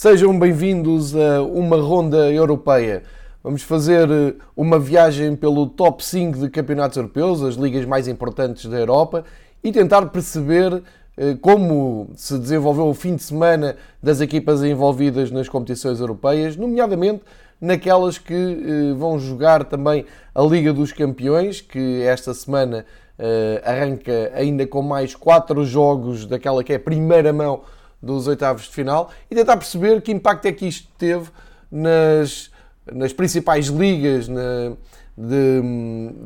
Sejam bem-vindos a uma ronda europeia. Vamos fazer eh, uma viagem pelo top 5 de campeonatos europeus, as ligas mais importantes da Europa, e tentar perceber eh, como se desenvolveu o fim de semana das equipas envolvidas nas competições europeias, nomeadamente naquelas que eh, vão jogar também a Liga dos Campeões, que esta semana arranca ainda com mais quatro jogos daquela que é a primeira mão dos oitavos de final e tentar perceber que impacto é que isto teve nas, nas principais ligas na, de,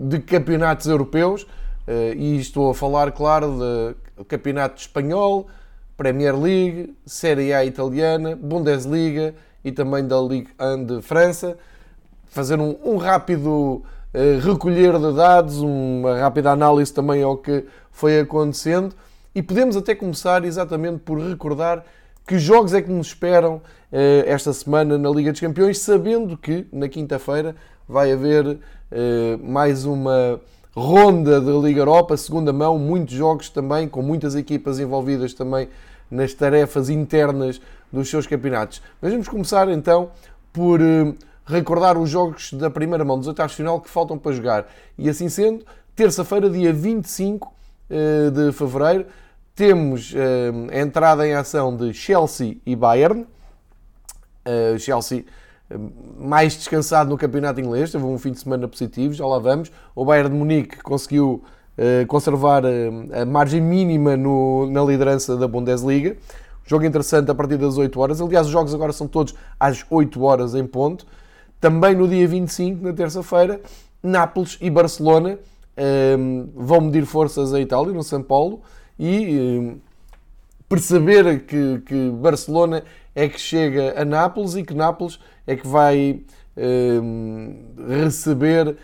de, campeonatos europeus. Uh, e estou a falar, claro, do campeonato espanhol, Premier League, Série A italiana, Bundesliga e também da Ligue 1 de França. Fazer um, um rápido uh, recolher de dados, uma rápida análise também ao que foi acontecendo e podemos até começar exatamente por recordar que jogos é que nos esperam eh, esta semana na Liga dos Campeões, sabendo que na quinta-feira vai haver eh, mais uma ronda da Liga Europa, segunda mão, muitos jogos também, com muitas equipas envolvidas também nas tarefas internas dos seus campeonatos. Mas vamos começar então por eh, recordar os jogos da primeira mão dos oitavos final que faltam para jogar. E assim sendo, terça-feira, dia 25 de fevereiro, temos uh, a entrada em ação de Chelsea e Bayern. Uh, Chelsea mais descansado no campeonato inglês, teve um fim de semana positivo, já lá vamos. O Bayern de Munique conseguiu conservar a margem mínima no, na liderança da Bundesliga. Jogo interessante a partir das 8 horas. Aliás, os jogos agora são todos às 8 horas em ponto. Também no dia 25, na terça-feira, Nápoles e Barcelona vão medir forças a Itália, no São Paulo e eh, perceber que, que, Barcelona é que chega a Nápoles e que Nápoles é que vai eh, receber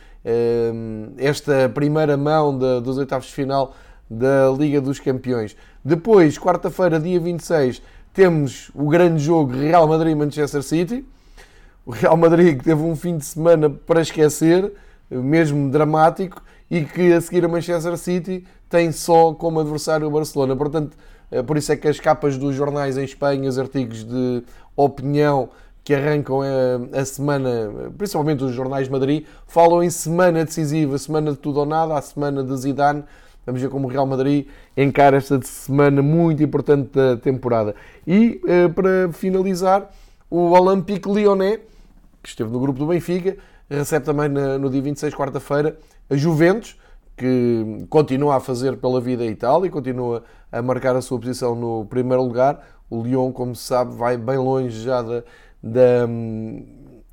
esta primeira mão dos oitavos de final da Liga dos Campeões. Depois, quarta-feira, dia 26, temos o grande jogo Real Madrid-Manchester City. O Real Madrid que teve um fim de semana para esquecer, mesmo dramático, e que a seguir a Manchester City tem só como adversário o Barcelona. Portanto, eh, por isso é que as capas dos jornais em Espanha, os artigos de opinião que arrancam a, semana, principalmente os jornais de Madrid, falam em semana decisiva, semana de tudo ou nada, a semana de Zidane. Vamos ver como o Real Madrid encara esta semana muito importante da temporada. E eh, para finalizar, o Olympique Lyonnais, que esteve no grupo do Benfica, recebe também no dia 26, quarta-feira, a Juventus, que continua a fazer pela vida a Itália e continua a marcar a sua posição no primeiro lugar. O Lyon, como se sabe, vai bem longe já da, da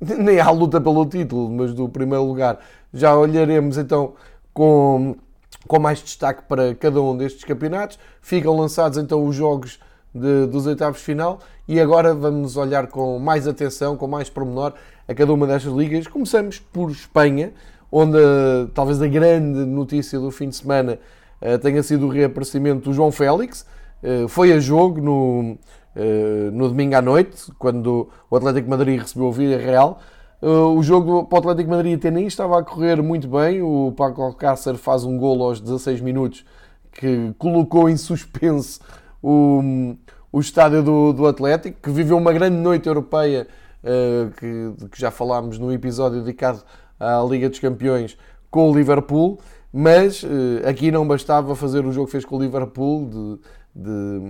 nem à luta pelo título, mas do primeiro lugar. Já olharemos então com, com mais destaque para cada um destes campeonatos. Ficam lançados então os jogos de, dos oitavos final e agora vamos olhar com mais atenção, com mais pormenor a cada uma destas ligas. Começamos por Espanha onde talvez a grande notícia do fim de semana uh, tenha sido o reaparecimento do João Félix. Uh, foi a jogo no, no domingo à noite, quando o Atlético Madrid recebeu o Villarreal. o jogo para o Atlético Madrid até nem estava a correr muito bem. O Paco Alcácer faz um golo aos 16 minutos que colocou em suspense o, o estádio do, do Atlético, que viveu uma grande noite europeia, que, que já falámos no episódio dedicado à Liga dos Campeões com o Liverpool, mas eh, aqui não bastava fazer o jogo que fez com o Liverpool de, de,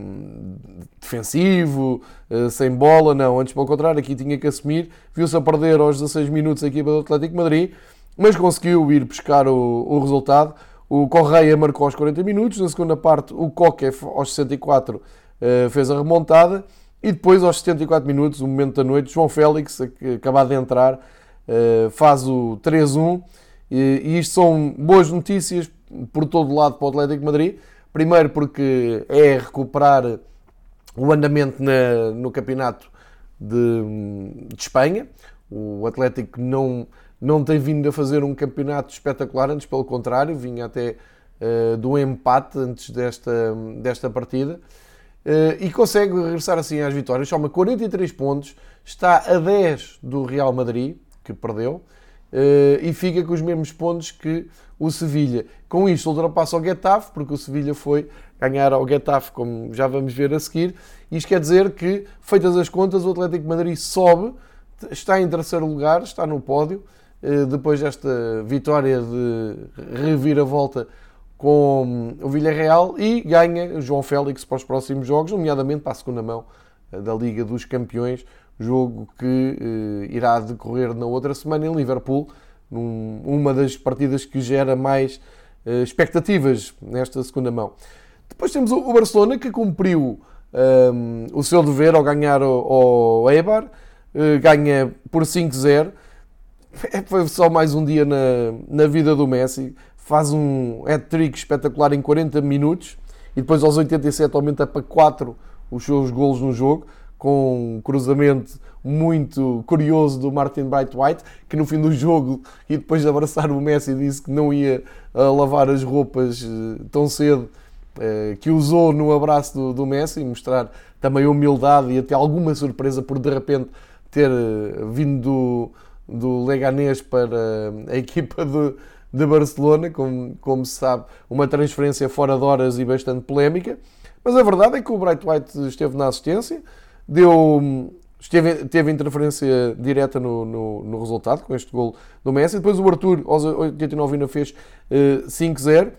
de defensivo, eh, sem bola, não, antes pelo contrário, aqui tinha que assumir, viu-se a perder aos 16 minutos a equipa do Atlético Madrid, mas conseguiu ir buscar o, o resultado. O Correia marcou aos 40 minutos, na segunda parte o Coque aos 64 eh, fez a remontada e depois aos 74 minutos, o momento da noite, João Félix, acabado de entrar, eh, faz o 3-1 e isto são boas notícias por todo lado para o Atlético Madrid. Primeiro porque é recuperar o andamento na, no campeonato de, de, Espanha. O Atlético não, não tem vindo a fazer um campeonato espetacular, antes pelo contrário, vinha até uh, do empate antes desta, desta partida. Uh, e consegue regressar assim às vitórias, soma 43 pontos, está a 10 do Real Madrid, que perdeu, e fica com os mesmos pontos que o Sevilha. Com isto ultrapassa o Getafe, porque o Sevilha foi ganhar ao Getafe, como já vamos ver a seguir. Isto quer dizer que, feitas as contas, o Atlético Madrid sobe, está em terceiro lugar, está no pódio, eh, depois desta vitória de reviravolta com o Villarreal e ganha João Félix para os próximos jogos, nomeadamente para a segunda mão eh, da Liga dos Campeões, jogo que eh, irá decorrer na outra semana em Liverpool, numa das partidas que gera mais expectativas nesta segunda mão. Depois temos o Barcelona que cumpriu um, o seu dever ao ganhar o, o Eibar, ganha por 5-0. É, foi só mais um dia na, na vida do Messi. Faz um hat-trick espetacular em 40 minutos e depois aos 87 aumenta para 4 os seus golos no jogo, com um cruzamento muito curioso do Martin Bright White, que no fim do jogo e depois de abraçar o Messi disse que não ia uh, lavar as roupas uh, tão cedo eh, que usou no abraço do, do Messi, mostrar também humildade e até alguma surpresa por de repente ter eh, vindo do, do Leganés para a equipa de, de Barcelona, como, como se sabe, uma transferência fora de horas e bastante polémica. Mas a verdade é que o Bright White esteve na assistência, deu, esteve, teve interferência direta no, no, no resultado com este gol do Messi. Depois o Arthur, aos 89 ainda fez uh, 5-0.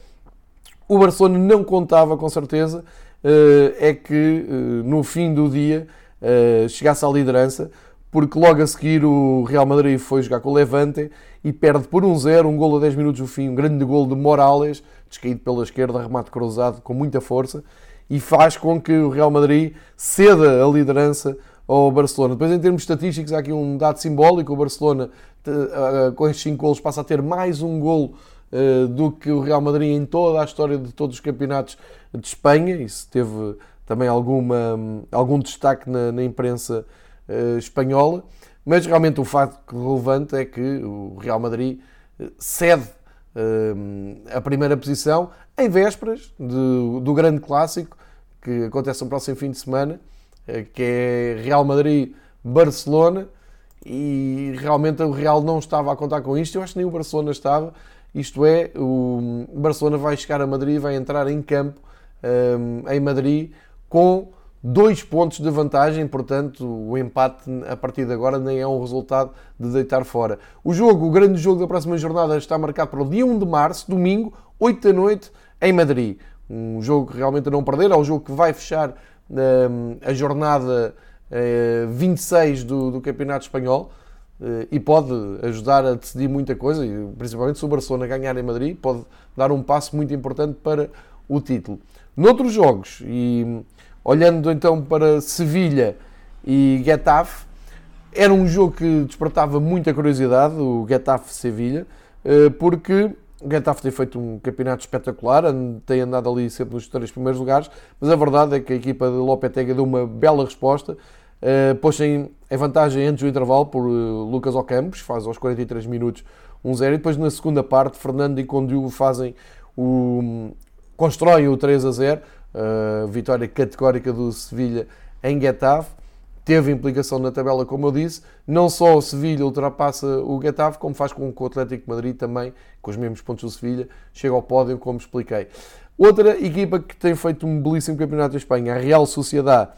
O Barcelona não contava com certeza eh, é que eh, no fim do dia eh, chegasse à liderança, porque logo a seguir o Real Madrid foi jogar com o Levante e perde por 1-0, um, um gol a 10 minutos do fim, um grande gol de Morales, descaído pela esquerda, remate cruzado com muita força, e faz com que o Real Madrid ceda a liderança ao Barcelona. Depois, em termos estatísticos, há aqui um dado simbólico: o Barcelona, com estes 5 golos, passa a ter mais um golo eh, do que o Real Madrid em toda a história de todos os campeonatos de Espanha. Isso teve também alguma, algum destaque na, na imprensa espanhola. Mas realmente o facto relevante é que o Real Madrid eh, cede uh, a primeira posição em vésperas de, do grande clássico que acontece no próximo fim de semana, que é Real Madrid-Barcelona. E realmente o Real não estava a contar com isto. Eu acho que nem o Barcelona estava. Isto é, o Barcelona vai chegar a Madrid, vai entrar em campo em Madrid com dois pontos de vantagem, portanto, o empate a partir de agora nem é um resultado de deitar fora. O jogo, o grande jogo da próxima jornada está marcado para o dia 1 de março, domingo, 8 da noite, em Madrid. Um jogo que realmente a não perder, é o jogo que vai fechar um, a jornada uh, 26 do, do Campeonato Espanhol. Eh, e pode ajudar a decidir muita coisa, principalmente se o Barcelona ganhar em Madrid, pode dar um passo muito importante para o título. Noutros jogos, e olhando então para Sevilha e Getafe, era um jogo que despertava muita curiosidade, o Getafe-Sevilha, eh, porque o Getafe tem feito um campeonato espetacular, tem andado ali sempre nos três primeiros lugares, mas a verdade é que a equipa de Lopetegui deu uma bela resposta, Uh, pôs em, em vantagem antes do intervalo por uh, Lucas Ocampos, faz aos 43 minutos 1-0 e depois na segunda parte Fernando e Condiu fazem o constroem o 3 a 0, uh, vitória categórica do Sevilha em Getafe. Teve implicação na tabela, como eu disse. Não só o Sevilha ultrapassa o Getafe, como faz com que o Atlético de Madrid também, com os mesmos pontos do Sevilha, chegue ao pódio, como expliquei. Outra equipa que tem feito um belíssimo campeonato em Espanha, a Real Sociedade.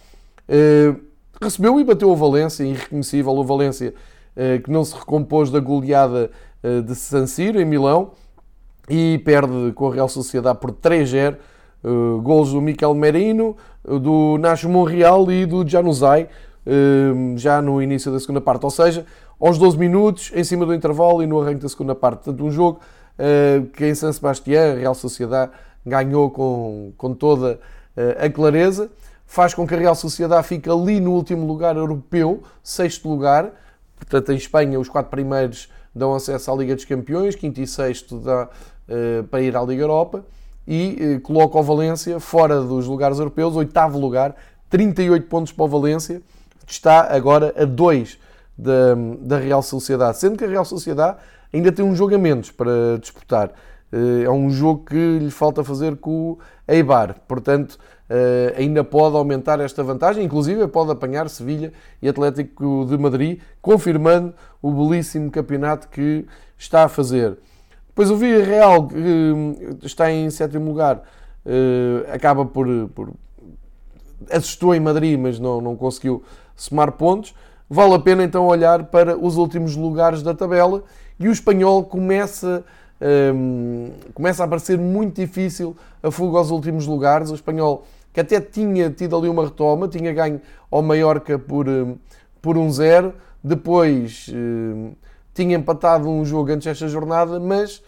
Uh, recebeu e bateu o Valência, irreconhecível o Valência, eh, que não se recompôs da goleada de San Siro, em Milão, e perde com a Real Sociedade por 3-0. Eh, gols do Miquel Merino, do Nacho Monreal e do Januzaj, uh, já no início da segunda parte. Ou seja, aos 12 minutos, em cima do intervalo e no arranque da segunda parte. Portanto, um jogo que em San Sebastián, Real Sociedade ganhou com, com toda a clareza faz com que a Real Sociedade fique ali no último lugar europeu, sexto lugar. Portanto, em Espanha, os quatro primeiros dão acesso à Liga dos Campeões, quinto e sexto dá para ir à Liga Europa. E uh, coloca o Valência fora dos lugares europeus, oitavo lugar, 38 pontos para o Valência, está agora a 2 da, da Real Sociedade. Sendo que a Real Sociedade ainda tem um jogo a menos para disputar. Uh, é um jogo que lhe falta fazer com o Eibar. Portanto, Uh, ainda pode aumentar esta vantagem, inclusive pode apanhar Sevilha e Atlético de Madrid, confirmando o belíssimo campeonato que está a fazer. Depois o Villarreal, que está em sétimo lugar, uh, acaba por, por, assustou em Madrid, mas não, não conseguiu somar pontos. Vale a pena então olhar para os últimos lugares da tabela e o espanhol começa, um, começa a parecer muito difícil a fuga aos últimos lugares. O espanhol que até tinha tido ali uma retoma, tinha ganho ao Mallorca por, hum, por um zero, depois um, tinha empatado um jogo antes desta jornada, mas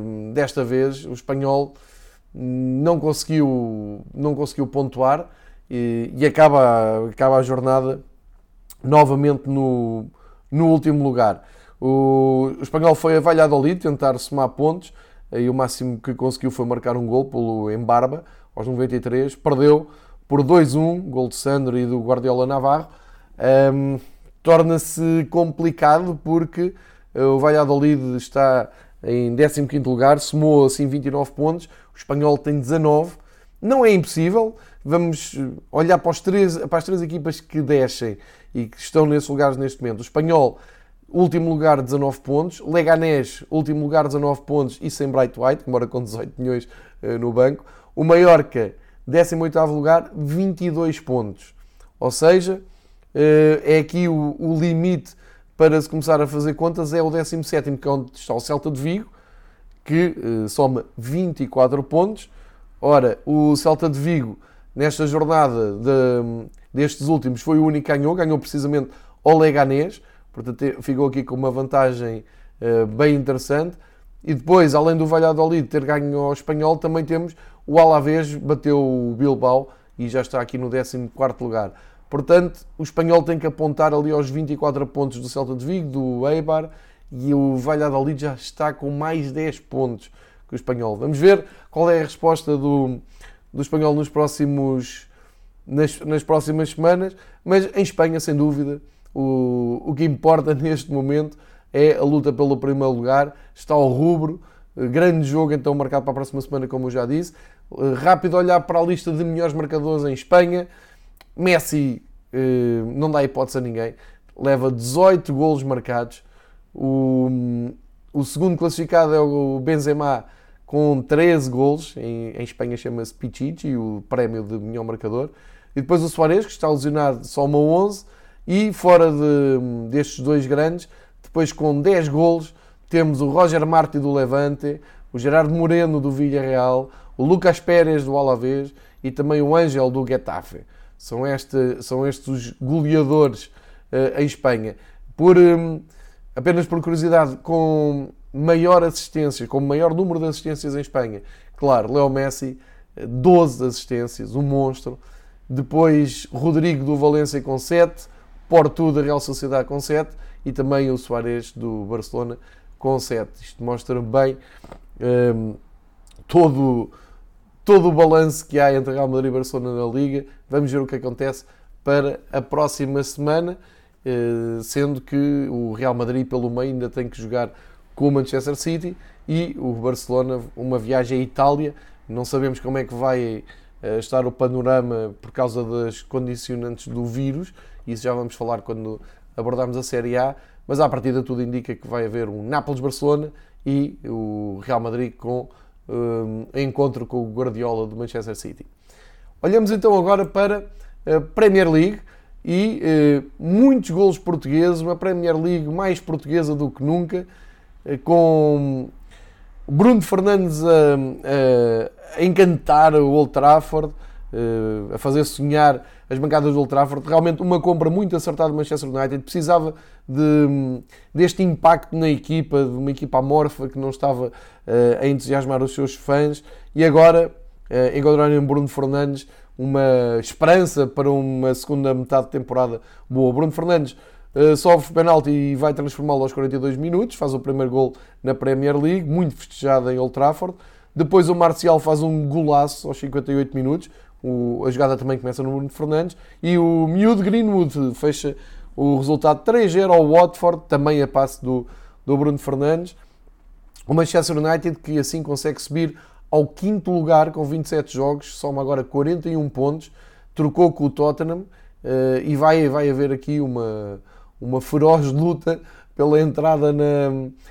um, desta vez o espanhol não conseguiu, não conseguiu pontuar e, e acaba, acaba a jornada novamente no, no último lugar. O, o espanhol foi a Valladolid tentar somar pontos e o máximo que conseguiu foi marcar um gol pelo Embarba aos 93, perdeu por 2-1, gol de Sandro e do Guardiola Navarro. Um, Torna-se complicado porque eh, o Valladolid está em 15º lugar, somou assim 29 pontos, o espanhol tem 19. Não é impossível, vamos olhar para, três, para as três equipas que descem e que estão nesses lugares neste momento. O espanhol último lugar 19 pontos, Leganés último lugar 19 pontos e sem Bright White, que mora com 18 milhões uh, no banco. O Mallorca 18 lugar 22 pontos. Ou seja, é aqui o, o, limite para se começar a fazer contas é o 17 que é onde está o Celta de Vigo, que uh, soma 24 pontos. Ora, o Celta de Vigo nesta jornada de, destes últimos foi o único que ganhou, ganhou precisamente ao Leganés, portanto ficou aqui com uma vantagem bem interessante. E depois, além do Valladolid ter ganho ao Espanhol, também temos o Alavés, bateu o Bilbao e já está aqui no 14 lugar. Portanto, o Espanhol tem que apontar ali aos 24 pontos do Celta de Vigo, do Eibar, e o Valladolid já está com mais 10 pontos que o Espanhol. Vamos ver qual é a resposta do, do espanhol nos próximos, nas, nas próximas semanas, mas em Espanha, sem dúvida, o, o que importa neste momento é a luta pelo primeiro lugar, está ao rubro, grande jogo então marcado para a próxima semana, como eu já disse. Rápido olhar para a lista de melhores marcadores em Espanha. Messi eh, não dá hipótese a ninguém, leva 18 golos marcados. O, o segundo classificado é o Benzema com 13 golos, em, em Espanha chama-se Pichichi, o prémio de melhor marcador. E depois o Soares, que está lesionado, só uma 11. E fora de, destes dois grandes, depois com 10 golos, temos o Roger Marti do Levante, o Gerardo Moreno do Villarreal, o Lucas Pérez do Alavés e também o Ângel do Getafe. São, este, são estes os goleadores uh, em Espanha. Por, um, apenas por curiosidade, com maior assistência, com maior número de assistências em Espanha. Claro, Leo Messi, 12 assistências, um monstro. Depois Rodrigo do Valência com 7, Porto da Real Sociedade com 7 e também o Soares do Barcelona com 7. Isto mostra bem um, todo, todo o balanço que há entre Real Madrid e Barcelona na Liga. Vamos ver o que acontece para a próxima semana, eh, sendo que o Real Madrid pelo meio ainda tem que jogar com o Manchester City e o Barcelona, uma viagem à Itália. Não sabemos como é que vai eh, estar o panorama por causa das condicionantes do vírus, isso já vamos falar quando abordarmos a Série A, mas à partida tudo indica que vai haver um Nápoles-Barcelona e o Real Madrid com um, encontro com o Guardiola do Manchester City. Olhamos então agora para a Premier League e eh, muitos golos portugueses, uma Premier League mais portuguesa do que nunca. Eh, com Bruno Fernandes a, a, encantar o Old Trafford, eh, a fazer sonhar as bancadas do Old Trafford. Realmente uma compra muito acertada do Manchester United. Precisava de, deste impacto na equipa, de uma equipa amorfa que não estava eh, a entusiasmar os seus fãs. E agora encontraram em Bruno Fernandes uma esperança para uma segunda metade de temporada boa. Bruno Fernandes Uh, sofre penalti e vai transformá-lo aos 42 minutos, faz o primeiro gol na Premier League, muito festejado em Old Trafford. Depois o Marcial faz um golaço aos 58 minutos, o, a jogada também começa no Bruno Fernandes, e o miúdo Greenwood fecha o resultado 3-0 ao Watford, também a passe do, do Bruno Fernandes. O Manchester United que assim consegue subir ao quinto lugar com 27 jogos, soma agora 41 pontos, trocou com o Tottenham uh, e vai, vai haver aqui uma, uma feroz luta pela entrada na,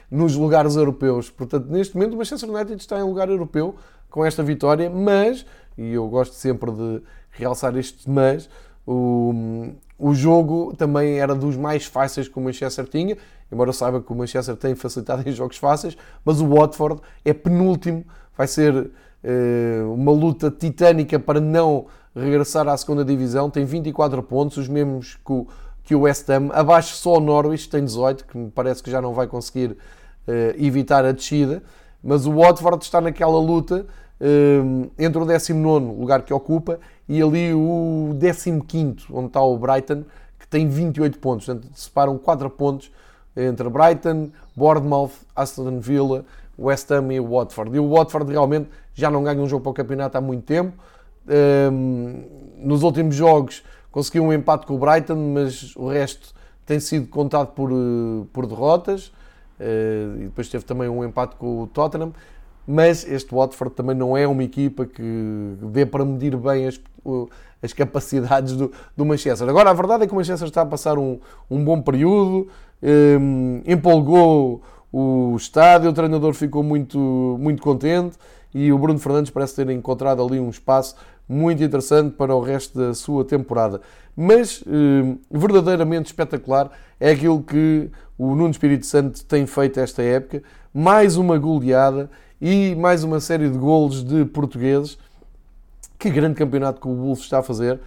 nos lugares europeus. Portanto, neste momento o Manchester United está em lugar europeu com esta vitória, mas, e eu gosto sempre de realçar este mas, o, o jogo também era dos mais fáceis que o Manchester tinha, embora eu saiba que o Manchester tem facilitado em jogos fáceis, mas o Watford é penúltimo, vai ser uh, uma luta titânica para não regressar à segunda divisão, tem 24 pontos, os mesmos que o, que o West Ham, abaixo só o Norwich, tem 18, que me parece que já não vai conseguir uh, evitar a descida, mas o Watford está naquela luta entre o 19 lugar que ocupa e ali o 15 onde está o Brighton, que tem 28 pontos, portanto separam 4 pontos entre Brighton, Bournemouth, Aston Villa, West Ham e Watford. E o Watford realmente já não ganha um jogo para o campeonato há muito tempo. Um, nos últimos jogos conseguiu um empate com o Brighton, mas o resto tem sido contado por, eh, por derrotas. Uh, e depois teve também um empate com o Tottenham. Mas este Watford também não é uma equipa que dê para medir bem as, as capacidades do, do, Manchester. Agora, a verdade é que o Manchester está a passar um, um bom período, um, empolgou o estádio, o treinador ficou muito, muito contente e o Bruno Fernandes parece ter encontrado ali um espaço muito interessante para o resto da sua temporada. Mas eh, verdadeiramente espetacular é aquilo que o Nuno Espírito Santo tem feito esta época. Mais uma goleada e mais uma série de golos de portugueses. Que grande campeonato que o Wolves está a fazer.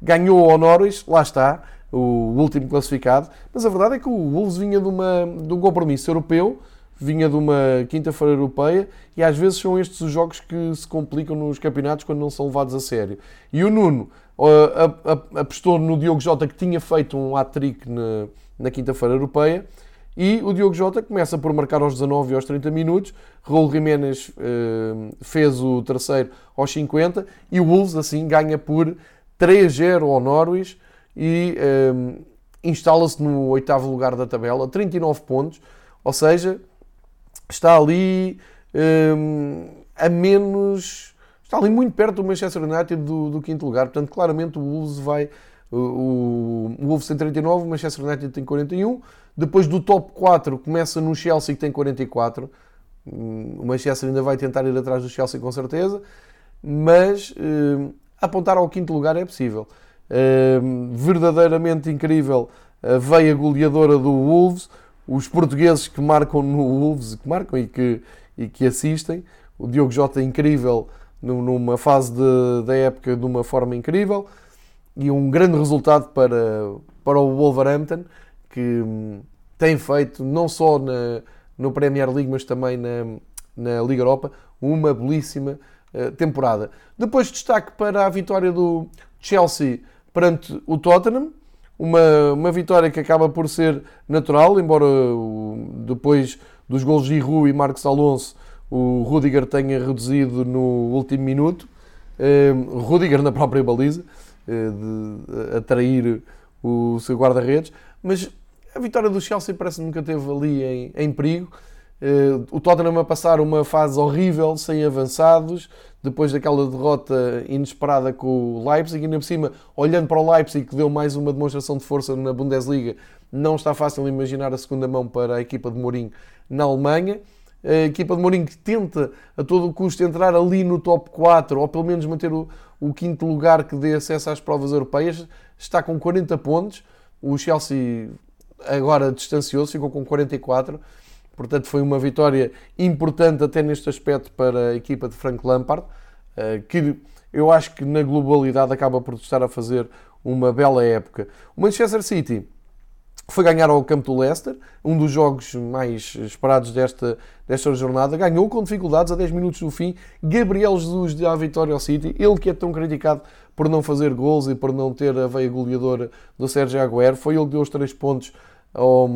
Ganhou ao Norwich, lá está, o último classificado. Mas a verdade é que o Wolves vinha de, uma, de um compromisso europeu vinha de uma quinta-feira europeia e às vezes são estes os jogos que se complicam nos campeonatos quando não são levados a sério. E o Nuno uh, apostou no Diogo Jota que tinha feito um hat-trick na, na quinta-feira europeia e o Diogo Jota começa por marcar aos 19 e aos 30 minutos, Raul Jiménez uh, fez o terceiro aos 50 e o Wolves assim ganha por 3-0 ao Norwich e uh, instala-se no oitavo lugar da tabela, 39 pontos, ou seja, está ali um, a menos. Está ali muito perto do Manchester United do, do quinto lugar. Portanto, claramente o Wolves vai. O, o, o Wolves tem 39, o Manchester United tem 41. Depois do top 4 começa no Chelsea que tem 44. Hum, o Manchester ainda vai tentar ir atrás do Chelsea com certeza. Mas hum, apontar ao quinto lugar é possível. Hum, verdadeiramente incrível a veia goleadora do Wolves os portugueses que marcam no Wolves, que marcam e que, e que assistem. O Diogo Jota é incrível numa fase de, da época de uma forma incrível e um grande resultado para, para o Wolverhampton que hum, tem feito não só na, no Premier League mas também na, na Liga Europa uma belíssima uh, temporada. Depois destaque para a vitória do Chelsea perante o Tottenham uma, uma vitória que acaba por ser natural, embora depois dos gols de Giroud e Marcos Alonso o Rudiger tenha reduzido no último minuto. Uh, Rudiger na própria baliza, uh, de atrair o seu guarda-redes, mas a vitória do Chelsea parece que nunca teve ali em, em perigo. Uh, o Tottenham a passar uma fase horrível, sem avançados, depois daquela derrota inesperada com o Leipzig, e ainda por cima, olhando para o Leipzig, que deu mais uma demonstração de força na Bundesliga, não está fácil imaginar a segunda mão para a equipa de Mourinho na Alemanha. A equipa de Mourinho que tenta a todo custo entrar ali no top 4, ou pelo menos manter o, o quinto lugar que dê acesso às provas europeias, está com 40 pontos. O Chelsea agora distanciou-se, ficou com 44 Portanto, foi uma vitória importante até neste aspecto para a equipa de Frank Lampard, eh, que eu acho que na globalidade acaba por estar a fazer uma bela época. O Manchester City foi ganhar ao campo do Leicester, um dos jogos mais esperados desta, desta jornada. Ganhou com dificuldades a 10 minutos do fim. Gabriel Jesus deu a vitória ao City, ele que é tão criticado por não fazer gols e por não ter a veia goleadora do Sérgio Agüero. Foi ele que deu os 3 pontos ao,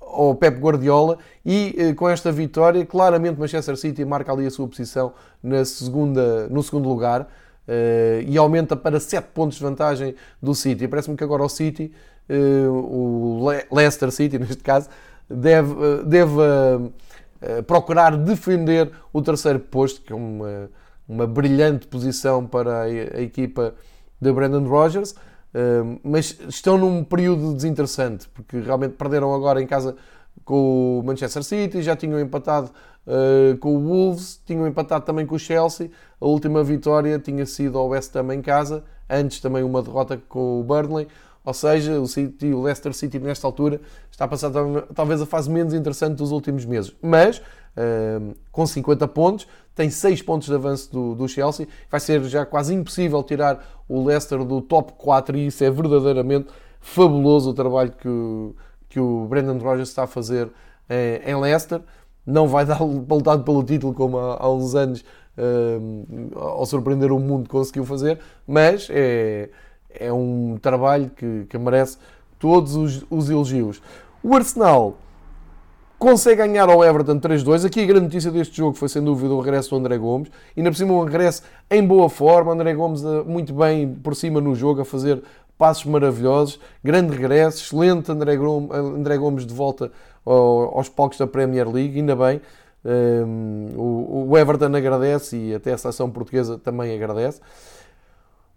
ao Pep Guardiola e eh, com esta vitória, claramente Manchester City marca ali a sua posição na segunda, no segundo lugar uh, e aumenta para 7 pontos de vantagem do City. Parece-me que agora o City, o Le Leicester City neste caso, deve, deve uh, procurar defender o terceiro posto, que é uma, uma brilhante posição para a, equipa de Brandon Rogers. Mas estão num período desinteressante, porque realmente perderam agora em casa com o Manchester City, já tinham empatado uh, com o Wolves, tinham empatado também com o Chelsea. A última vitória tinha sido ao West Ham em casa, antes também uma derrota com o Burnley. Ou seja, o, City, o Leicester City nesta altura está a passar talvez a fase menos interessante dos últimos meses. Mas, uh, com 50 pontos, tem 6 pontos de avanço do, do, Chelsea. Vai ser já quase impossível tirar o Leicester do top 4 e isso é verdadeiramente fabuloso o trabalho que o, que o Brendan Rodgers está a fazer eh, em Leicester. Não vai dar lutado pelo título como há, há uns anos, uh, ao surpreender o mundo, conseguiu fazer, mas é é um trabalho que, que merece todos os, os, elogios. O Arsenal consegue ganhar ao Everton 3-2. Aqui a grande notícia deste jogo foi sem dúvida o regresso do André Gomes. E ainda por cima um regresso em boa forma. André Gomes eh, muito bem por cima no jogo, a fazer passos maravilhosos. Grande regresso, excelente André Gomes, André Gomes de volta aos palcos da Premier League, ainda bem. Ehm, o Everton agradece e até a seleção portuguesa também agradece.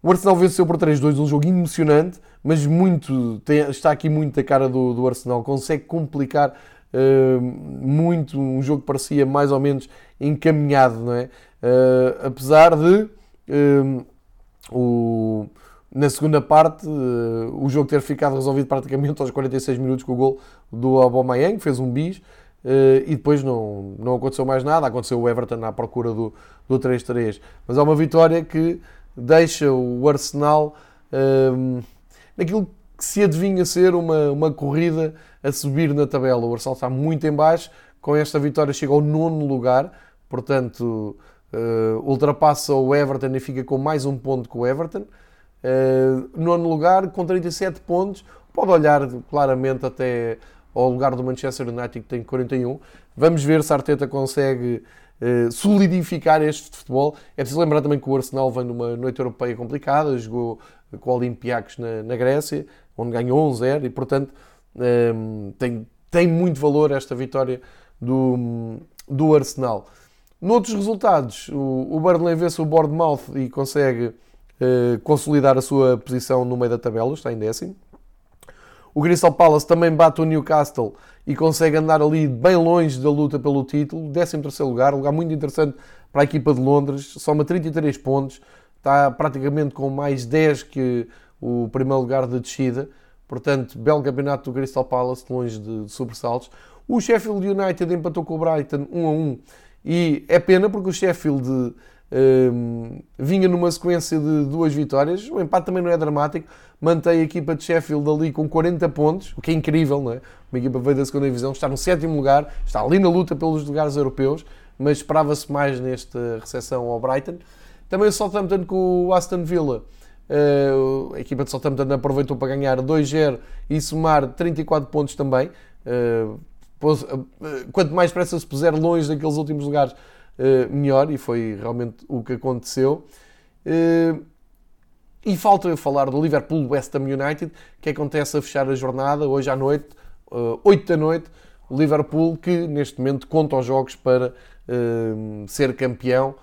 O Arsenal venceu por 3-2, um jogo emocionante, mas muito tem, está aqui muito a cara do, do Arsenal. Consegue complicar uh, muito um jogo que parecia mais ou menos encaminhado, não é? Uh, apesar de uh, o, na segunda parte o jogo ter ficado resolvido praticamente aos 46 minutos com o gol do Aubameyang, que fez um bis. Uh, e depois não, não aconteceu mais nada. Aconteceu o Everton à procura do, do 3-3. Mas é uma vitória que deixa o Arsenal um, naquilo que se adivinha ser uma, uma corrida a subir na tabela. O Arsenal está muito em baixo, com esta vitória chega ao nono lugar, portanto uh, ultrapassa o Everton e fica com mais um ponto com o Everton. Uh, nono lugar, com 37 pontos, pode olhar claramente até ao lugar do Manchester United que tem 41. Vamos ver se a Arteta consegue eh, solidificar este futebol. É preciso lembrar também que o Arsenal vem numa noite europeia complicada, jogou com o Olympiacos na, na Grécia, onde ganhou 1-0 e, portanto, um, ehm, tem, tem muito valor esta vitória do, do Arsenal. Noutros resultados, o, o Burnley vence o Bournemouth e consegue uh, consolidar a sua posição no meio da tabela, está em décimo. O Crystal Palace também bate o Newcastle e consegue andar ali bem longe da luta pelo título. 13 lugar, lugar muito interessante para a equipa de Londres. Soma 33 pontos, está praticamente com mais 10 que o primeiro lugar de descida. Portanto, belo campeonato do Crystal Palace, longe de, de sobressaltos. O Sheffield United empatou com o Brighton 1 a 1 e é pena porque o Sheffield um, vinha numa sequência de duas vitórias. O empate também não é dramático. Mantém a equipa de Sheffield ali com 40 pontos, o que é incrível, não é? Uma equipa veio da segunda divisão, está no sétimo lugar, está ali na luta pelos lugares europeus, mas esperava-se mais nesta recepção ao Brighton. Também o Southampton com o Aston Villa. Uh, a equipa de Southampton aproveitou para ganhar 2-0 e somar 34 pontos também. Uh, quanto mais pressa se puser longe daqueles últimos lugares, melhor, e foi realmente o que aconteceu. Uh, e falta eu falar do Liverpool West Ham United, que acontece a fechar a jornada hoje à noite, uh, 8 da noite. O Liverpool que neste momento conta os jogos para ser campeão,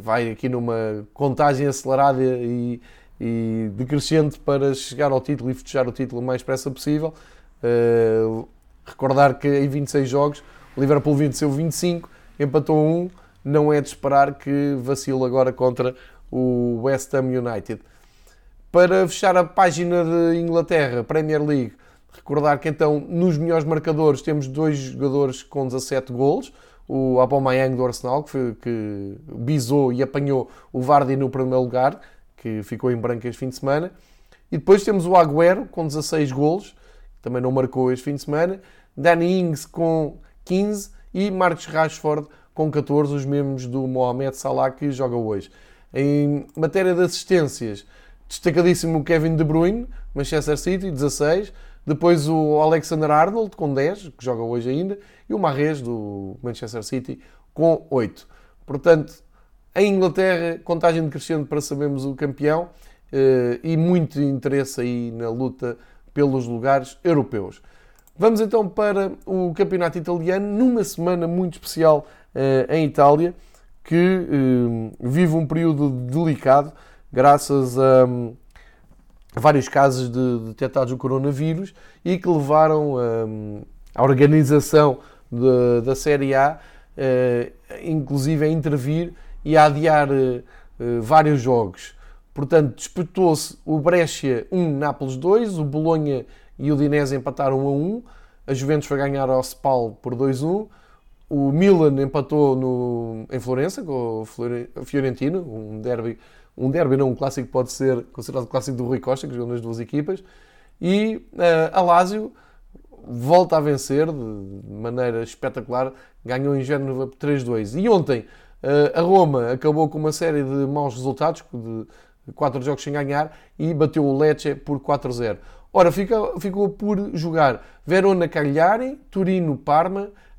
vai aqui numa contagem acelerada e, e decrescente para chegar ao título e festejar o título o mais depressa possível. Recordar que em 26 jogos o Liverpool venceu 25, empatou 1, não é de esperar que vacile agora contra o West Ham United. Para fechar a página de Inglaterra, Premier League, recordar que então nos melhores marcadores temos dois jogadores com 17 golos. O Aubameyang do Arsenal, que, foi, que bisou e apanhou o Vardy no primeiro lugar, que ficou em branco este fim de semana. E depois temos o Agüero com 16 golos, também não marcou este fim de semana. Danny Ings com 15 e Marcos Rashford com 14, os mesmos do Mohamed Salah que joga hoje. Em matéria de assistências, destacadíssimo o Kevin De Bruyne, Manchester City, 16. Depois o Alexander Arnold, com 10, que joga hoje ainda. E o Marrez, do Manchester City, com 8. Portanto, em Inglaterra, contagem decrescente para sabermos o campeão eh, e muito interesse aí na luta pelos lugares europeus. Vamos então para o campeonato italiano, numa semana muito especial em Itália, que uh, vive um período delicado, graças a um, vários casos de detectados do coronavírus e que levaram a organização de, da Série A, uh, inclusive a intervir e a adiar vários jogos. Portanto, disputou-se o Brescia 1, Nápoles 2, o Bolonha e o Dinese empataram 1 a 1. A Juventus foi ganhar ao Spal por 2-1. O Milan empatou no, em Florença com o Fiorentino, um derby, um derby não, um clássico pode ser considerado clássico do Rui Costa, que jogou nas duas equipas. E uh, a Lazio volta a vencer de maneira espetacular, ganhou em Génova por 3-2. E ontem uh, a Roma acabou com uma série de maus resultados, de quatro jogos sem ganhar, e bateu o Lecce por 4-0. Ora, fica, ficou por jogar Verona Cagliari,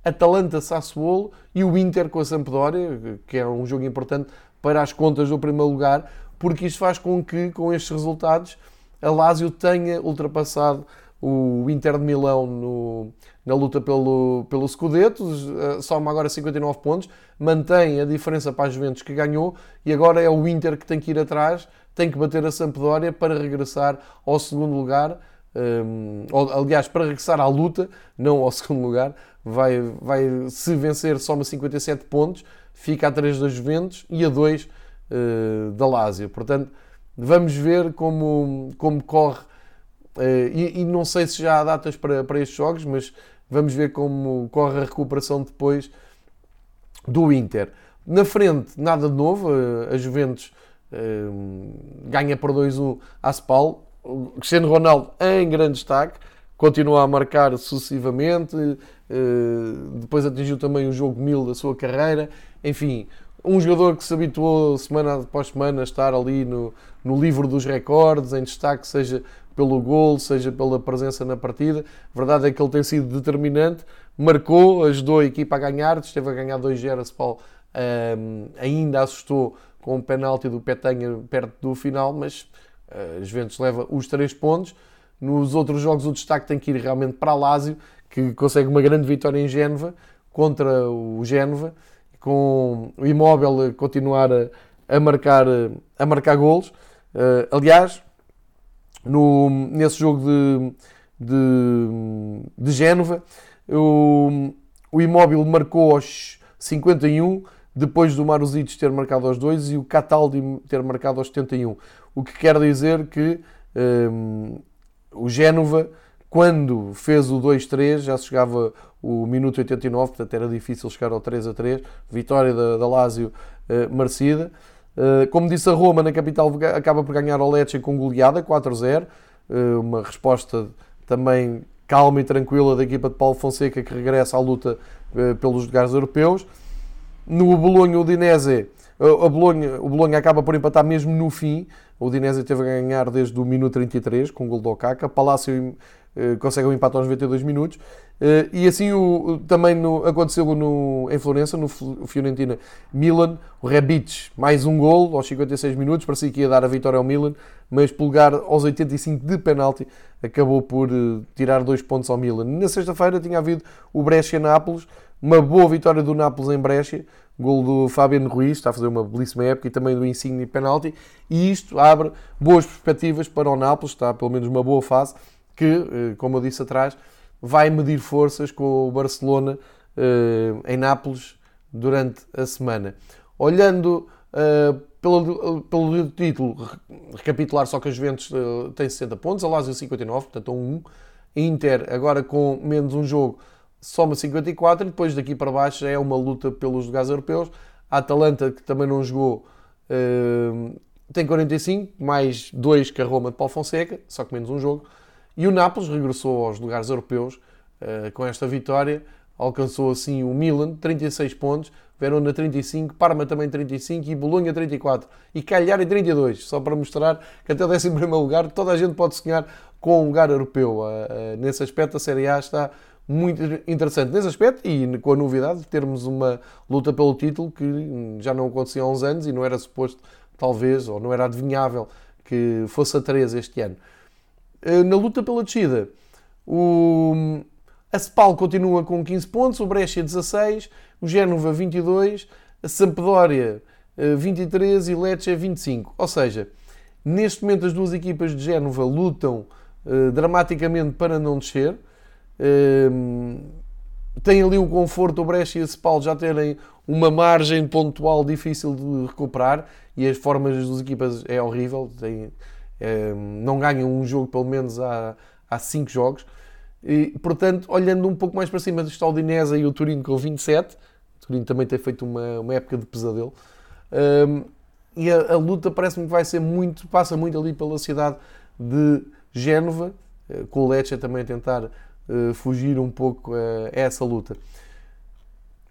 Turino Parma, Atalanta Sassuolo e o Inter com a Sampdoria, que é um jogo importante para as contas do primeiro lugar, porque isto faz com que, com estes resultados, a Lazio tenha ultrapassado o Inter de Milão no, na luta pelo, pelo Scudetto, eh, soma agora 59 pontos, mantém a diferença para a Juventus que ganhou e agora é o Inter que tem que ir atrás tem que bater a Sampdoria para regressar ao segundo lugar. Um, aliás, para regressar à luta, não ao segundo lugar, vai, vai se vencer soma 57 pontos, fica a 3 da Juventus e a 2 uh, da Lazio. Portanto, vamos ver como, como corre. Uh, e, e, não sei se já há datas para, para estes jogos, mas vamos ver como corre a recuperação depois do Inter. Na frente, nada de novo, uh, a Juventus ganha por 2-1 a Spal. Cristiano Ronaldo em grande destaque, continua a marcar sucessivamente, uh, depois atingiu também o jogo mil da sua carreira. Enfim, um jogador que se habituou semana após semana a estar ali no, no livro dos recordes, em destaque, seja pelo gol, seja pela presença na partida. A verdade é que ele tem sido determinante, marcou, ajudou a equipa a ganhar, esteve a ganhar 2-0 a Spal, um, ainda assustou com o penalti do Petanha perto do final, mas uh, Juventus leva os três pontos. Nos outros jogos o destaque tem que ir realmente para a Lazio, que consegue uma grande vitória em Génova contra o Génova, com o Imóvel continuar a, a marcar, a marcar golos. Uh, aliás, no, nesse jogo de, de, de Génova, o, o Imóvel marcou aos 51 depois do Maruzic ter marcado aos 2 e o Cataldi ter marcado aos 71. O que quer dizer que um, o Génova, quando fez o 2-3, já se chegava o minuto 89, portanto era difícil chegar ao 3 a 3. Vitória da, da Lazio uh, merecida. Uh, como disse a Roma, na capital acaba por ganhar ao Lecce com goleada 4-0. Uh, uma resposta também calma e tranquila da equipa de Paulo Fonseca que regressa à luta uh, pelos lugares europeus. No Bolonha, o Udinese, a Bolonha, o Bolonha acaba por empatar mesmo no fim. O Udinese teve a ganhar desde o minuto 33 com o gol do Okaka. Palácio eh, consegue um empate aos 92 minutos. Eh, e assim o, também no, aconteceu no, em Florença, no Fiorentina Milan. O Rebic, mais um gol aos 56 minutos. Parecia que ia dar a vitória ao Milan, mas pulgar aos 85 de penalti acabou por eh, tirar dois pontos ao Milan. Na sexta-feira tinha havido o Brescia-Nápoles uma boa vitória do Nápoles em Brescia, gol do Fabiano Ruiz, está a fazer uma belíssima época, e também do Insigne penalti, e isto abre boas perspectivas para o Nápoles, está pelo menos uma boa fase, que, eh, como eu disse atrás, vai medir forças com o Barcelona eh, em Nápoles durante a semana. Olhando uh, pelo, pelo título, recapitular só que a Juventus tem 60 pontos, a Lazio 59, portanto 1 Inter agora com menos um jogo soma 54 e depois daqui para baixo é uma luta pelos lugares europeus. A Atalanta, que também não jogou, uh, tem 45, mais 2 que a Roma de Paulo Fonseca, só que menos um jogo. E o Nápoles regressou aos lugares europeus uh, com esta vitória, alcançou assim o Milan, 36 pontos, Verona 35, Parma também 35 e Bolonha 34 e Cagliari 32, só para mostrar que até o 11 lugar toda a gente pode sonhar com um lugar europeu. Uh, nesse aspecto a Série A está muito interessante nesse aspecto e com a novidade de termos uma luta pelo título que já não acontecia há uns anos e não era suposto, talvez, ou não era adivinhável que fosse a 3 este ano. Eh, na luta pela descida, o, A Spal continua com 15 pontos, o Brescia 16, o Génova 22, a Sampdoria 23 e Lecce 25. Ou seja, neste momento as duas equipas de Génova lutam uh, dramaticamente para não descer. Uh, tem ali o conforto, o Brescia e a Spal já terem uma margem pontual difícil de recuperar e as formas das equipas é horrível. Tem, uh, não ganham um jogo pelo menos há, há cinco jogos. E, portanto, olhando um pouco mais para cima, está o Dinesa e o Turino com 27. O Turino também tem feito uma, uma época de pesadelo. Um, e a, a luta parece-me que vai ser muito, passa muito ali pela cidade de Génova, eh, com o Lecce também a tentar uh, fugir um pouco a, a, essa luta.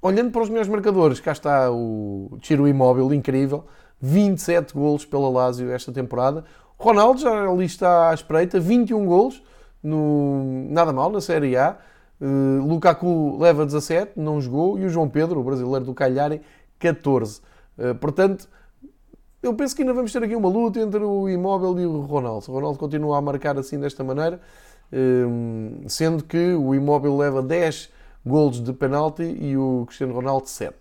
Olhando para os meus marcadores, cá está o Tiro Imóvel, incrível, 27 golos pela Lazio esta temporada. Ronaldo já ali está à espreita, 21 golos, no, nada mal na Série A. Uh, Lukaku leva 17, não jogou, e o João Pedro, o brasileiro do Cagliari, 14. Uh, portanto, eu penso que ainda vamos ter aqui uma luta entre o Imóvel e o Ronaldo. O Ronaldo continua a marcar assim desta maneira, sendo que o Imóvel leva 10 golos de penalti e o Cristiano Ronaldo 7.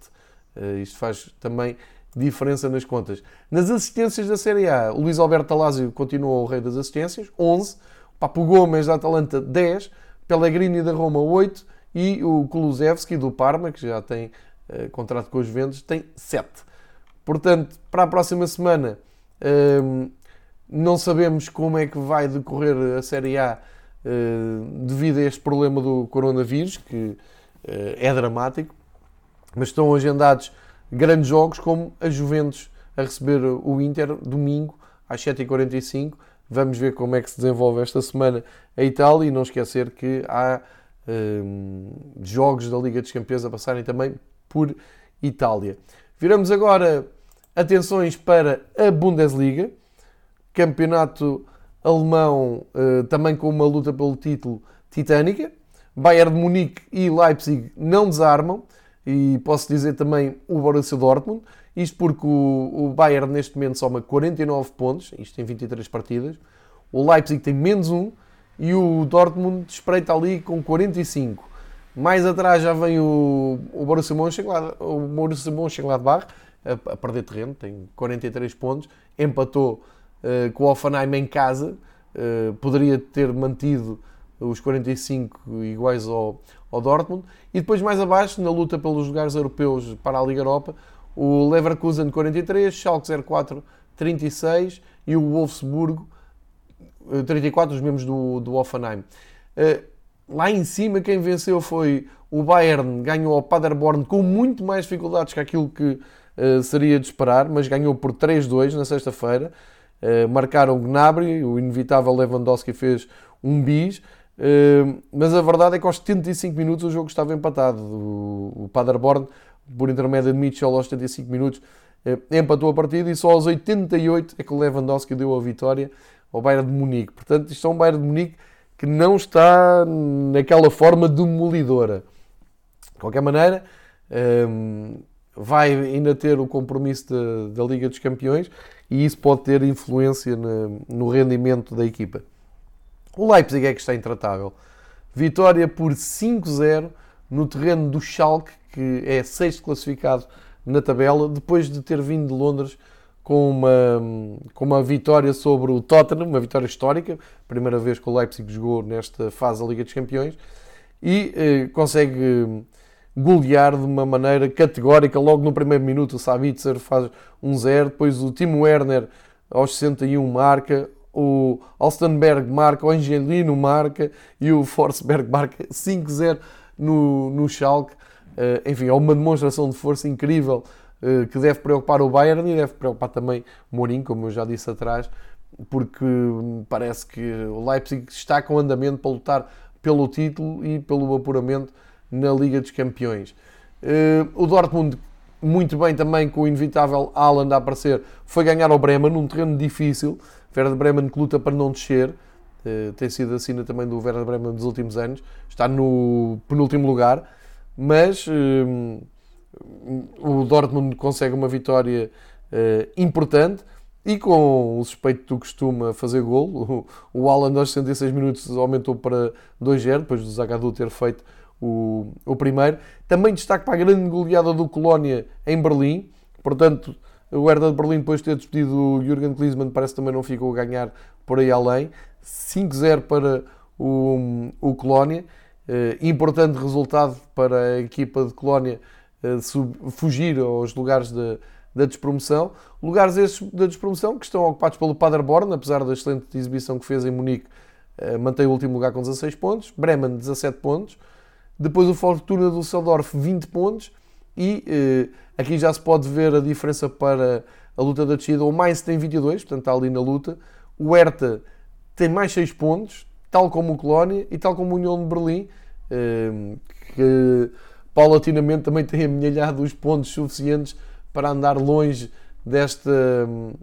isto faz também diferença nas contas. Nas assistências da Série A, o Luís Alberto Talásio continua o rei das assistências, 11. Papo Gomes da Atalanta 10, Pellegrini da Roma 8 e o Kulusevski do Parma, que já tem uh, contrato com os Ventos, tem 7. Portanto, para a próxima semana uh, não sabemos como é que vai decorrer a Série A devido a este problema do coronavírus, que eh, é dramático, mas estão agendados grandes jogos como a Juventus a receber o Inter domingo às 7h45 Vamos ver como é que se desenvolve esta semana a Itália e não esquecer que há um, jogos da Liga dos Campeões a passarem também por Itália. Viramos agora atenções para a Bundesliga, campeonato alemão uh, também com uma luta pelo título titânica. Bayern de Munique e Leipzig não desarmam e posso dizer também o Borussia Dortmund. Isto porque o, o Bayern neste momento soma 49 pontos, isto em 23 partidas. O Leipzig tem menos um e o Dortmund espreita ali com 45. Mais atrás já vem o, o Borussia Mönchengladbach, o Borussia Mönchengladbach a, a perder terreno, tem 43 pontos, empatou uh, com o Offenheim em casa, uh, poderia ter mantido os 45 iguais ao, ao Dortmund. E depois mais abaixo, na luta pelos lugares europeus para a Liga Europa, o Leverkusen 43, Schalke 04 36 e o Wolfsburgo 34, os membros do, do Offenheim. Lá em cima quem venceu foi o Bayern, ganhou ao Paderborn com muito mais dificuldades que aquilo que seria de esperar, mas ganhou por 3-2 na sexta-feira. Uh, marcaram Gnabry, o inevitável Lewandowski fez um bis, mas a verdade é que aos 75 minutos o jogo estava empatado. O, Paderborn por intermédio de Mitchell aos 75 minutos, eh, empatou a partida e só aos 88 é que o Lewandowski deu a vitória ao Bayern de Munique. Portanto, isto é um Bayern de Munique que não está naquela forma demolidora. De qualquer maneira, vai ainda ter o compromisso da, da Liga dos Campeões e isso pode ter influência no rendimento da equipa. O Leipzig é que está intratável. Vitória por 5-0 no terreno do Schalke, que é sexto classificado na tabela, depois de ter vindo de Londres com uma, com uma vitória sobre o Tottenham, uma vitória histórica, primeira vez que o Leipzig jogou nesta fase da Liga dos Campeões, e eh, consegue golear de uma maneira categórica. Logo no primeiro minuto, o Sabitzer faz 1-0, depois o Timo Werner aos 61 marca, o Alstenberg marca, o Angelino marca e o Forsberg marca 5-0 no, no Schalke. Uh, enfim, é uma demonstração de força incrível uh, que deve preocupar o Bayern e deve preocupar também o Mourinho, como eu já disse atrás, porque parece que o Leipzig está com andamento para lutar pelo título e pelo apuramento na Liga dos Campeões. Uh, o Dortmund, muito bem também com o inevitável Haaland a aparecer, foi ganhar ao Bremen num terreno difícil. Werder Bremen que luta para não descer. Uh, tem sido a sina também do Werder Bremen dos últimos anos. Está no penúltimo lugar mas uh, o Dortmund consegue uma vitória importante e com o suspeito do costume a fazer gol, o, o Alan aos 66 minutos aumentou para 2-0, depois do Zagadou ter feito o, o primeiro. Também destaque para a grande goleada do Colónia em Berlim, portanto, o Hertha de Berlim, depois de ter despedido o Jürgen Klinsmann, parece que também não ficou a ganhar por aí além. 5-0 para o, o Colónia. Uh, importante resultado para a equipa de Colónia uh, sub, fugir aos lugares de, da despromoção. Lugares esses da despromoção que estão ocupados pelo Paderborn, apesar da excelente exibição que fez em Munique, uh, mantém o último lugar com 16 pontos. Bremen, 17 pontos. Depois o Fortuna do Düsseldorf, 20 pontos. E aqui já se pode ver a diferença para a luta da descida. O Mainz tem 22, portanto está ali na luta. O Hertha tem mais 6 pontos, tal como o Colónia e tal como a União de Berlim, ehm, que paulatinamente também tem amelhado os pontos suficientes para andar longe desta,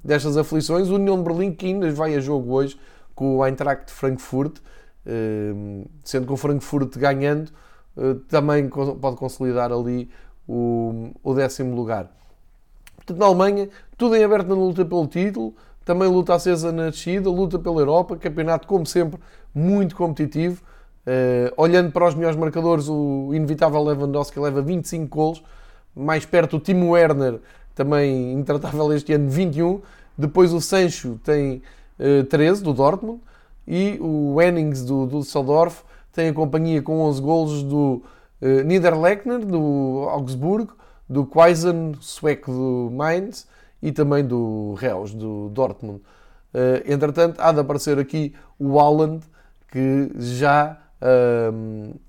destas aflições. O União de Berlim que ainda vai a jogo hoje com o Eintracht de Frankfurt, ehm, sendo que o Frankfurt ganhando eh, também pode consolidar ali o, o décimo lugar. Portanto, na Alemanha, tudo em aberto na luta pelo título, também luta acesa na descida, luta pela Europa, campeonato, como sempre, muito competitivo. Uh, olhando para os melhores marcadores, o inevitável Lewandowski leva 25 gols, mais perto o Timo Werner, também intratável este ano, 21. Depois o Sancho tem uh, eh, 13, do Dortmund, e o Hennings, do, do Düsseldorf, tem a companhia com 11 gols do uh, Niederlechner, do Augsburgo, do Quaisen, sueco do Mainz, e também do Reus, do Dortmund. Uh, entretanto, há de aparecer aqui o Haaland, que já uh,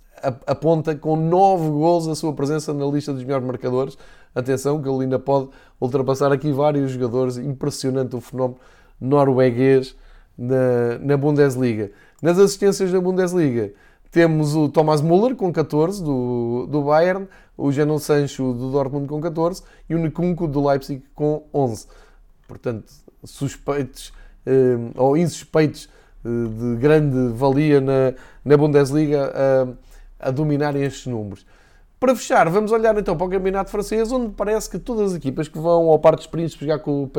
aponta com 9 gols a sua presença na lista dos melhores marcadores. Atenção, que ele ainda pode ultrapassar aqui vários jogadores. Impressionante o fenómeno norueguês na, na Bundesliga. Nas assistências da Bundesliga, temos o Thomas Müller com 14 do, do Bayern, o Jadon Sancho do Dortmund com 14 e o Nkunku do Leipzig com 11. Portanto, suspeitos eh, ou insuspeitos eh, de grande valia na, na Bundesliga a, a dominarem estes números. Para fechar, vamos olhar então para o campeonato francês, onde parece que todas as equipas que vão ao Parque dos Príncipes jogar com o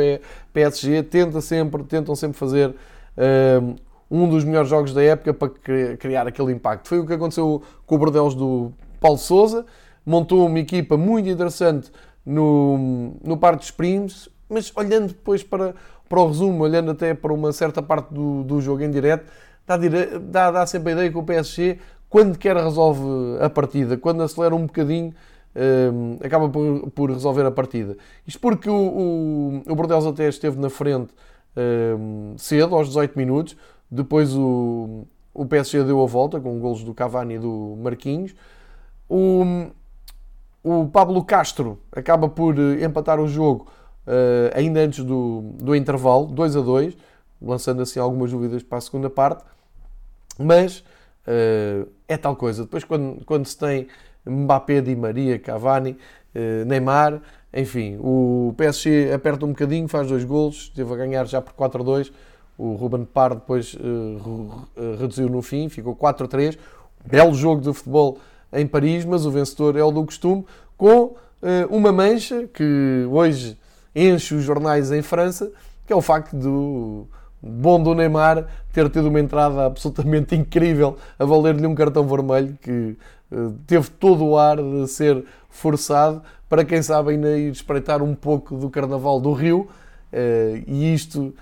PSG tentam sempre, tentam sempre fazer uh, um dos melhores jogos da época para criar aquele impacto. Foi o que aconteceu com o Bordeaux do Paulo Souza, montou uma equipa muito interessante no, no Parque dos Príncipes, mas olhando depois para, para o resumo, olhando até para uma certa parte do, do jogo em direto, dá, dá, dá sempre a ideia que o PSG, quando quer, resolve a partida, quando acelera um bocadinho, um, acaba por, por, resolver a partida. Isto porque o, o, o Bordeaux até esteve na frente um, cedo, aos 18 minutos, depois o, o PSG deu a volta com golos do Cavani e do Marquinhos. O, o Pablo Castro acaba por eh, empatar o jogo uh, ainda antes do, do intervalo, 2 a 2, lançando assim algumas dúvidas para a segunda parte. Mas uh, é tal coisa. Depois, quando, quando se tem Mbappé, Di Maria, Cavani, uh, Neymar, enfim, o PSG aperta um bocadinho, faz dois golos, esteve a ganhar já por 4 a 2. O Ruben Parr depois reduziu no fim, ficou 4 a 3. Belo jogo de futebol em Paris, mas o vencedor é o do costume, com uh, uma mancha que hoje enche os jornais em França, que é o facto do bom do Neymar ter tido uma entrada absolutamente incrível a valer-lhe um cartão vermelho que uh, teve todo o ar de ser forçado para quem sabe ainda ir espreitar um pouco do Carnaval do Rio uh, e isto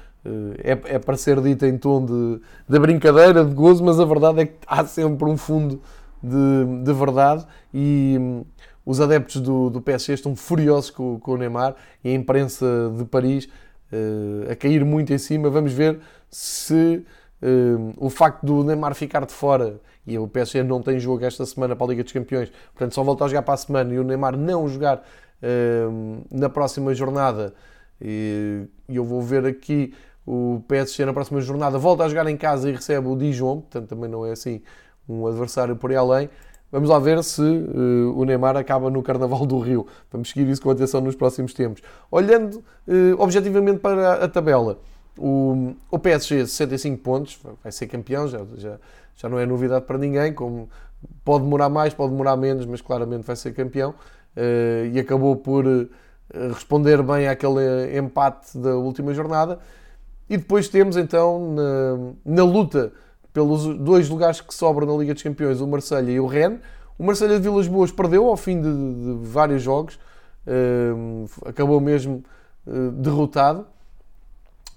é, é, para ser dito em tom de, de brincadeira, de gozo, mas a verdade é que há sempre um fundo de, de verdade e hum, os adeptos do, do PSG estão furiosos com, com o Neymar e a imprensa de Paris uh, a cair muito em cima. Vamos ver se uh, o facto do Neymar ficar de fora e o PSG não tem jogo esta semana para a Liga dos Campeões, portanto só volta a jogar para a semana e o Neymar não jogar na próxima jornada. E eu vou ver aqui o PSG na próxima jornada volta a jogar em casa e recebe o Dijon, portanto também não é assim um adversário por aí além. Vamos lá ver se uh, o Neymar acaba no Carnaval do Rio. Vamos seguir isso com atenção nos próximos tempos. Olhando uh, objetivamente para a, tabela, o, o, PSG 65 pontos, vai ser campeão, já, já, já não é novidade para ninguém. Como pode demorar mais, pode demorar menos, mas claramente vai ser campeão. Uh, e acabou por responder bem àquele empate da última jornada. E depois temos então na, na luta pelos dois lugares que sobram na Liga dos Campeões, o Marselha e o Rennes. O Marselha de Vilas Boas perdeu ao fim de, de vários jogos, uh, acabou mesmo uh, derrotado.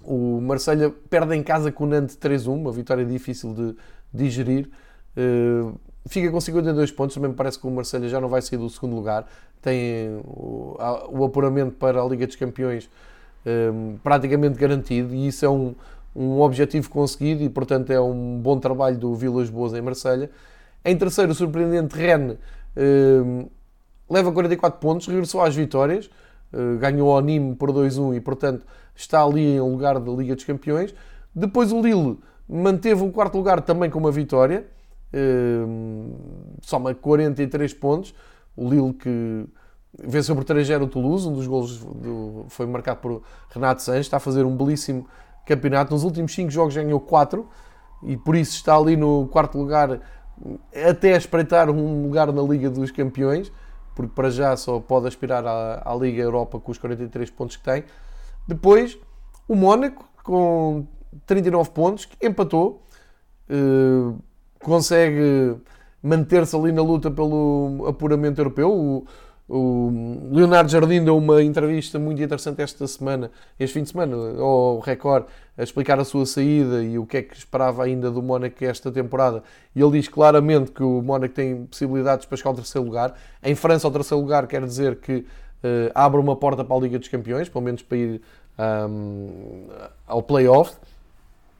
O Marselha perde em casa com o Nantes 3-1, uma vitória difícil de digerir. Uh, fica com 52 pontos, também me parece que o Marselha já não vai sair do segundo lugar. Tem o, o apuramento para a Liga dos Campeões um, praticamente garantido e isso é um, um objetivo conseguido e, portanto, é um bom trabalho do Vilas Boas em Marselha. Em terceiro, o surpreendente Rennes um, leva 44 pontos, regressou às vitórias, uh, ganhou ao Nîmes por 2-1 e, portanto, está ali em lugar da Liga dos Campeões. Depois o Lille manteve o quarto lugar também com uma vitória, um, soma 43 pontos. O Lille que venceu por 3-0 o Toulouse, um dos golos do, foi marcado por Renato Sanches, está a fazer um belíssimo campeonato. Nos últimos 5 jogos ganhou 4 e por isso está ali no quarto lugar até a espreitar um lugar na Liga dos Campeões, porque para já só pode aspirar à, à Liga Europa com os 43 pontos que tem. Depois, o Mónaco, com 39 pontos, empatou, eh, consegue manter-se ali na luta pelo apuramento europeu. O, o Leonardo Jardim deu uma entrevista muito interessante esta semana, este fim de semana, ao Record, a explicar a sua saída e o que é que esperava ainda do Mónaco esta temporada. E ele diz claramente que o Mónaco tem possibilidades para chegar ao terceiro lugar. Em França, ao terceiro lugar quer dizer que uh, abre uma porta para a Liga dos Campeões, pelo menos para ir um, ao play-off.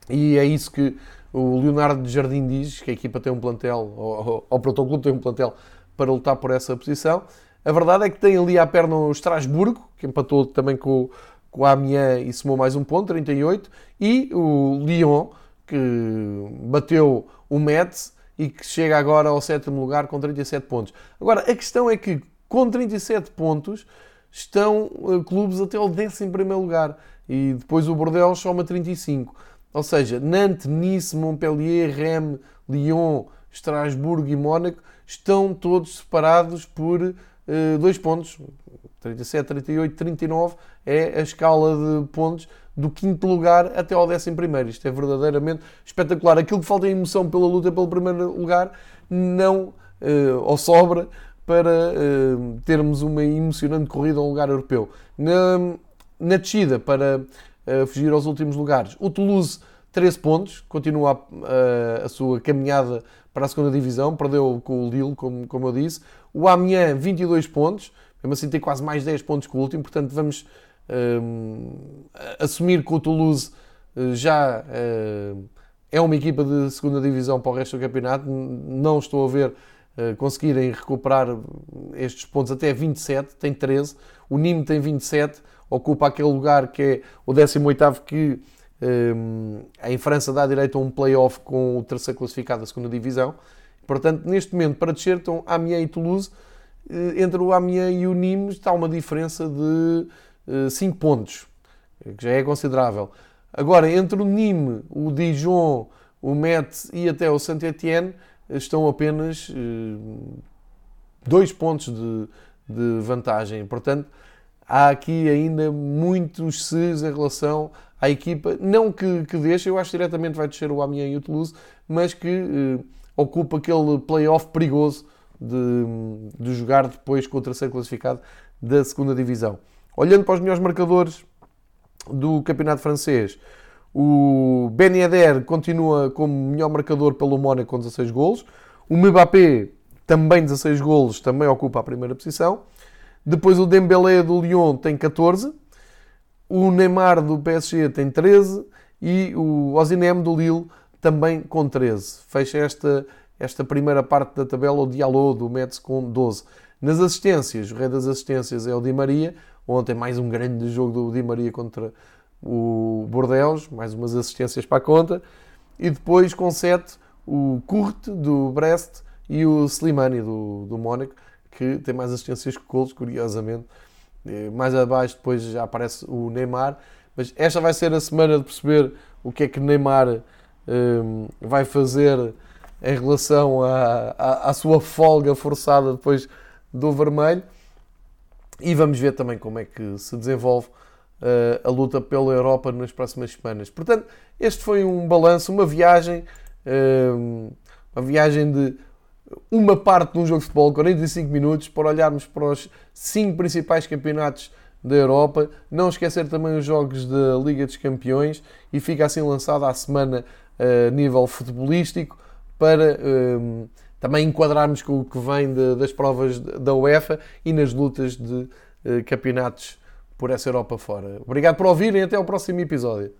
E é isso que o Leonardo Jardim diz, que a equipa tem um plantel, ou, ou o Protocolo tem um plantel para lutar por essa posição. A verdade é que tem ali à perna o Estrasburgo, que empatou também com, com a Amiens e somou mais um ponto, 38, e o Lyon, que bateu o Metz e que chega agora ao sétimo lugar com 37 pontos. Agora, a questão é que com 37 pontos estão uh, clubes até ao 11 lugar e depois o Bordeaux soma 35. Ou seja, Nantes, Nice, Montpellier, Rennes, Lyon, Estrasburgo e Mónaco estão todos separados por dois pontos. 37, 38, 39 é a escala de pontos do quinto lugar até ao décimo primeiro. Isto é verdadeiramente espetacular. Aquilo que falta em emoção pela luta pelo primeiro lugar não uh, ou sobra para uh, termos uma emocionante corrida a um lugar europeu. Na, na descida para fugir aos últimos lugares, o Toulouse 13 pontos, continua a, a, a, sua caminhada para a segunda divisão, perdeu com o Lille, como, como eu disse. O Amiens 22 pontos, mesmo assim tem quase mais 10 pontos que o último, portanto vamos um, assumir que o Toulouse eh, já uh, é uma equipa de segunda divisão para o resto do campeonato. Não estou a ver uh, conseguirem recuperar estes pontos até 27, tem 13. O Nîmes tem 27, ocupa aquele lugar que é o 18º que um, em França dá direito a um play-off com o terceiro classificado da segunda divisão. Portanto, neste momento, para descer estão Amiens e Toulouse. Entre o Amiens e o Nîmes está uma diferença de 5 pontos, que já é considerável. Agora, entre o Nîmes, o Dijon, o Metz e até o Saint-Étienne, estão apenas 2 uh, pontos de, de, vantagem. Portanto, há aqui ainda muitos ses em relação à equipa. Não que, que deixe, eu acho que diretamente vai descer o Amiens e o Toulouse, mas que ocupa aquele play-off perigoso de, de jogar depois com o terceiro classificado da segunda divisão. Olhando para os melhores marcadores do campeonato francês, o Ben Yedder continua como melhor marcador pelo Mónaco com 16 golos. O Mbappé, também 16 golos, também ocupa a primeira posição. Depois o Dembélé do Lyon tem 14. O Neymar do PSG tem 13. E o Ozinem do Lille também com 13. Fecha esta, esta primeira parte da tabela o Diallo do Metz com 12. Nas assistências, o rei das assistências é o Di Maria, Ontem mais um grande jogo do Di Maria contra o Bordeaux, mais umas assistências para a conta. E depois com 7 o Kurt do Brest e o Slimani do, do Mónaco, que tem mais assistências que golos, curiosamente. Mais abaixo depois já aparece o Neymar. Mas esta vai ser a semana de perceber o que é que Neymar um, vai fazer em relação à, à, à sua folga forçada depois do vermelho. e vamos ver também como é que se desenvolve uh, a luta pela Europa nas próximas semanas. Portanto, este foi um balanço, uma viagem, uh, uma viagem de uma parte de um jogo de futebol, 45 minutos, para olharmos para os cinco principais campeonatos da Europa. Não esquecer também os jogos da Liga dos Campeões e fica assim lançada a semana a nível futebolístico para também enquadrarmos com o que vem de, das provas da UEFA e nas lutas de uh, campeonatos por essa Europa fora. Obrigado por ouvirem e até ao próximo episódio.